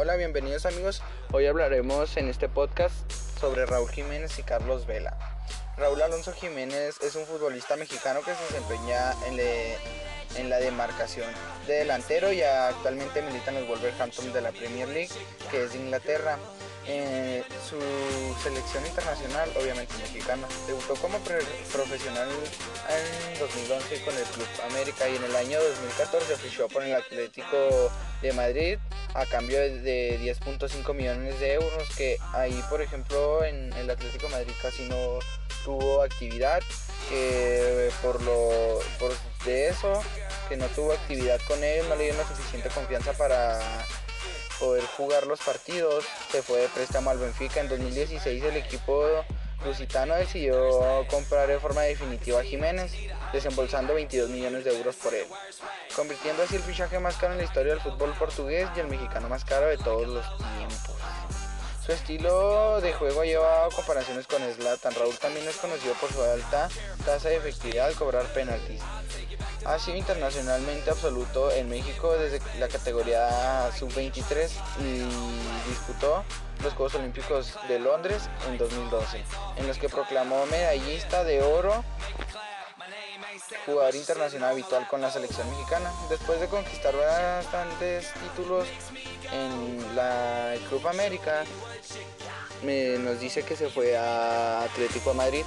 Hola, bienvenidos amigos. Hoy hablaremos en este podcast sobre Raúl Jiménez y Carlos Vela. Raúl Alonso Jiménez es un futbolista mexicano que se desempeña en, la demarcación de delantero y actualmente milita en los Wolverhampton de la Premier League, que es de Inglaterra. Eh, su selección internacional, obviamente mexicana, debutó como profesional en 2011 con el Club América y en el año 2014 fichó por el Atlético de Madrid a cambio de 10.5 millones de euros que ahí por ejemplo en el Atlético Madrid casi no tuvo actividad que por lo por de eso que no tuvo actividad con él no le dio la suficiente confianza para poder jugar los partidos. Se fue de préstamo al Benfica. En 2016 el equipo lusitano decidió comprar de forma definitiva a Jiménez, desembolsando 22 millones de euros por él, convirtiendo así el fichaje más caro en la historia del fútbol portugués y el mexicano más caro de todos los tiempos. Su estilo de juego ha llevado comparaciones con Zlatan. Raúl también es conocido por su alta tasa de efectividad al cobrar penaltis. Ha sido internacionalmente absoluto en México desde la categoría sub-23 y disputó los Juegos Olímpicos de Londres en 2012, en los que proclamó medallista de oro jugador internacional habitual con la selección mexicana. Después de conquistar bastantes títulos en la Club América, me, nos dice que se fue a Atlético de Madrid.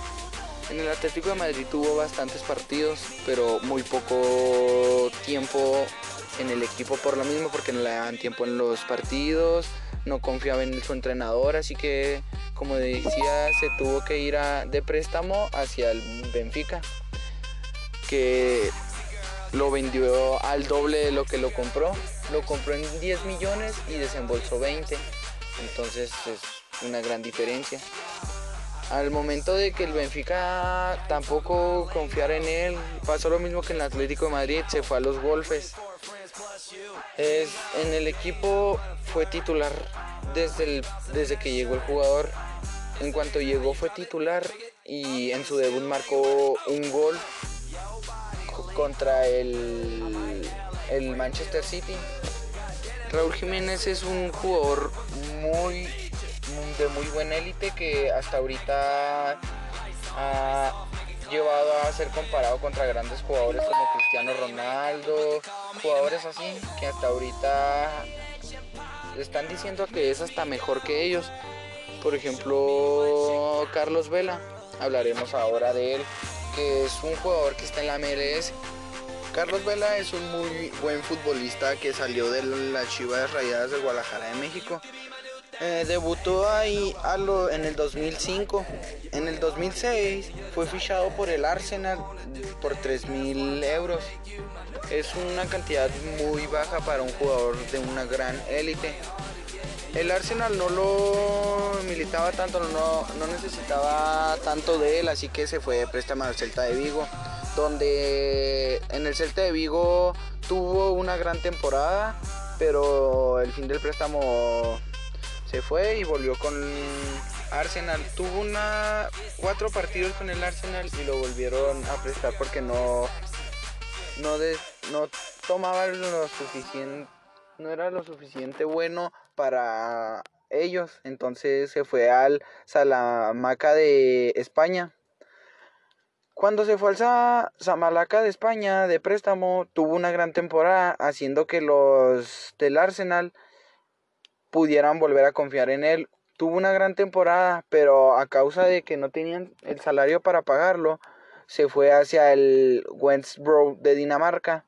En el Atlético de Madrid tuvo bastantes partidos, pero muy poco tiempo en el equipo por lo mismo, porque no le daban tiempo en los partidos, no confiaba en su entrenador, así que como decía, se tuvo que ir de préstamo hacia el Benfica, que lo vendió al doble de lo que lo compró. Lo compró en 10 millones y desembolsó 20. Entonces es una gran diferencia. Al momento de que el Benfica tampoco confiara en él, pasó lo mismo que en el Atlético de Madrid, se fue a los golfes. Es, en el equipo fue titular desde, desde que llegó el jugador. En cuanto llegó fue titular y en su debut marcó un gol contra el, el Manchester City. Raúl Jiménez es un jugador muy de muy buena élite que hasta ahorita ha llevado a ser comparado contra grandes jugadores como Cristiano Ronaldo, jugadores así que hasta ahorita están diciendo que es hasta mejor que ellos. Por ejemplo, Carlos Vela, hablaremos ahora de él, que es un jugador que está en la MLS. Carlos Vela es un muy buen futbolista que salió de las Chivas Rayadas de Guadalajara de México eh, debutó ahí en el 2005. En el 2006 fue fichado por el Arsenal por 3 mil euros. Es una cantidad muy baja para un jugador de una gran élite. El Arsenal no lo militaba tanto, no, no necesitaba tanto de él, así que se fue de préstamo al Celta de Vigo, donde en el Celta de Vigo tuvo una gran temporada, pero el fin del préstamo se fue y volvió con Arsenal. Tuvo una cuatro partidos con el Arsenal y lo volvieron a prestar porque no no, no tomaba lo suficiente no era lo suficiente bueno para ellos. Entonces se fue al Salamanca de España. Cuando se fue al Salamanca de España de préstamo, tuvo una gran temporada, haciendo que los del Arsenal pudieran volver a confiar en él. Tuvo una gran temporada, pero a causa de que no tenían el salario para pagarlo, se fue hacia el Westbrook de Dinamarca,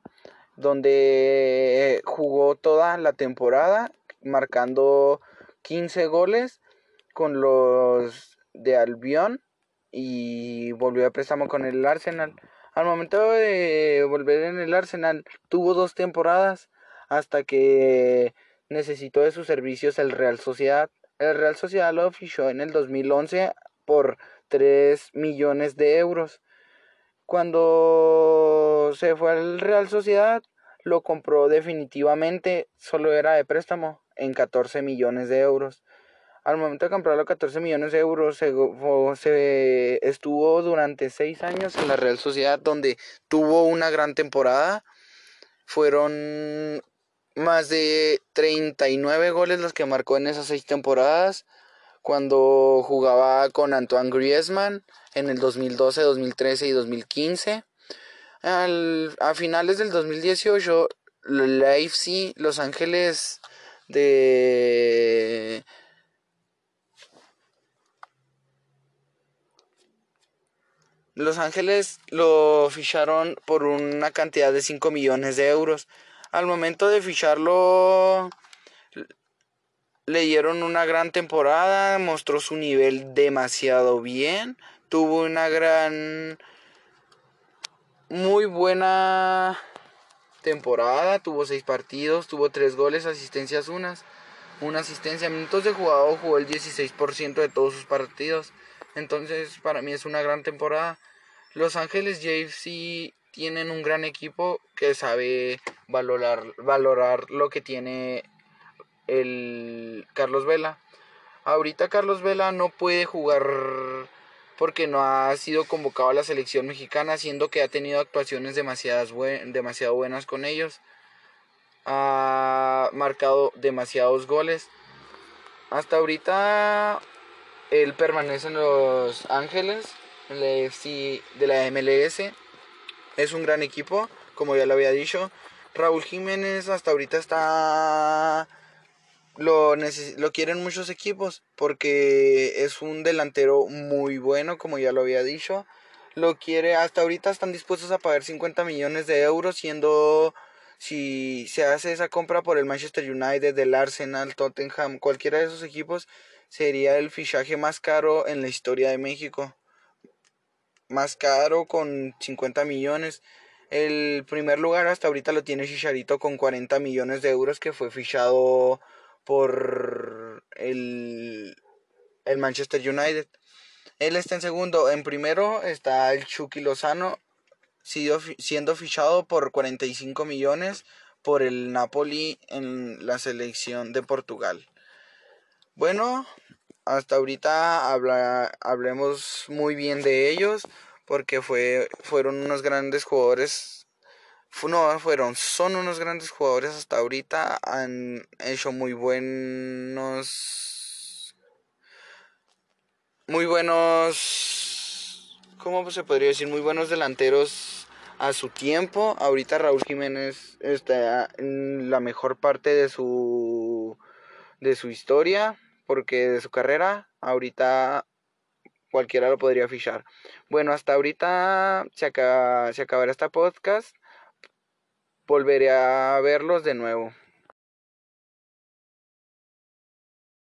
donde jugó toda la temporada, marcando 15 goles con los de Albion y volvió a préstamo con el Arsenal. Al momento de volver en el Arsenal, tuvo dos temporadas hasta que necesitó de sus servicios el Real Sociedad. El Real Sociedad lo fichó en el 2011 por 3 millones de euros. Cuando se fue al Real Sociedad, lo compró definitivamente, solo era de préstamo, en 14 millones de euros. Al momento de comprarlo 14 millones de euros, se, se estuvo durante 6 años en la Real Sociedad, donde tuvo una gran temporada. Fueron más de 39 goles los que marcó en esas seis temporadas cuando jugaba con Antoine Griezmann en el 2012, 2013 y 2015. a finales del 2018, la AFC Los Ángeles de Los Ángeles lo ficharon por una cantidad de 5 millones de euros. Al momento de ficharlo, le dieron una gran temporada, mostró su nivel demasiado bien, tuvo una gran, muy buena temporada, tuvo 6 partidos, tuvo 3 goles, asistencias unas, una asistencia, minutos de jugador, jugó el 16% de todos sus partidos. Entonces, para mí es una gran temporada. Los Ángeles JFC tienen un gran equipo que sabe valorar, valorar lo que tiene el Carlos Vela. Ahorita Carlos Vela no puede jugar porque no ha sido convocado a la selección mexicana, siendo que ha tenido actuaciones demasiadas demasiado buenas con ellos. Ha marcado demasiados goles. Hasta ahorita él permanece en Los Ángeles, en de la MLS. Es un gran equipo, como ya lo había dicho. Raúl Jiménez hasta ahorita está... Lo, lo quieren muchos equipos porque es un delantero muy bueno, como ya lo había dicho. Lo quiere, hasta ahorita están dispuestos a pagar 50 millones de euros, siendo si se hace esa compra por el Manchester United, el Arsenal, Tottenham, cualquiera de esos equipos, sería el fichaje más caro en la historia de México. Más caro con 50 millones. El primer lugar hasta ahorita lo tiene Chicharito con 40 millones de euros que fue fichado por el, el Manchester United. Él está en segundo. En primero está el Chucky Lozano siendo fichado por 45 millones por el Napoli en la selección de Portugal. Bueno, hasta ahorita habla, hablemos muy bien de ellos porque fue, fueron unos grandes jugadores. No, fueron, son unos grandes jugadores hasta ahorita. Han hecho muy buenos. Muy buenos. ¿Cómo se podría decir? Muy buenos delanteros a su tiempo. Ahorita Raúl Jiménez está en la mejor parte de su de su historia, porque de su carrera ahorita cualquiera lo podría fichar. Bueno, hasta ahorita se, acaba, se acabará esta podcast. Volveré a verlos de nuevo.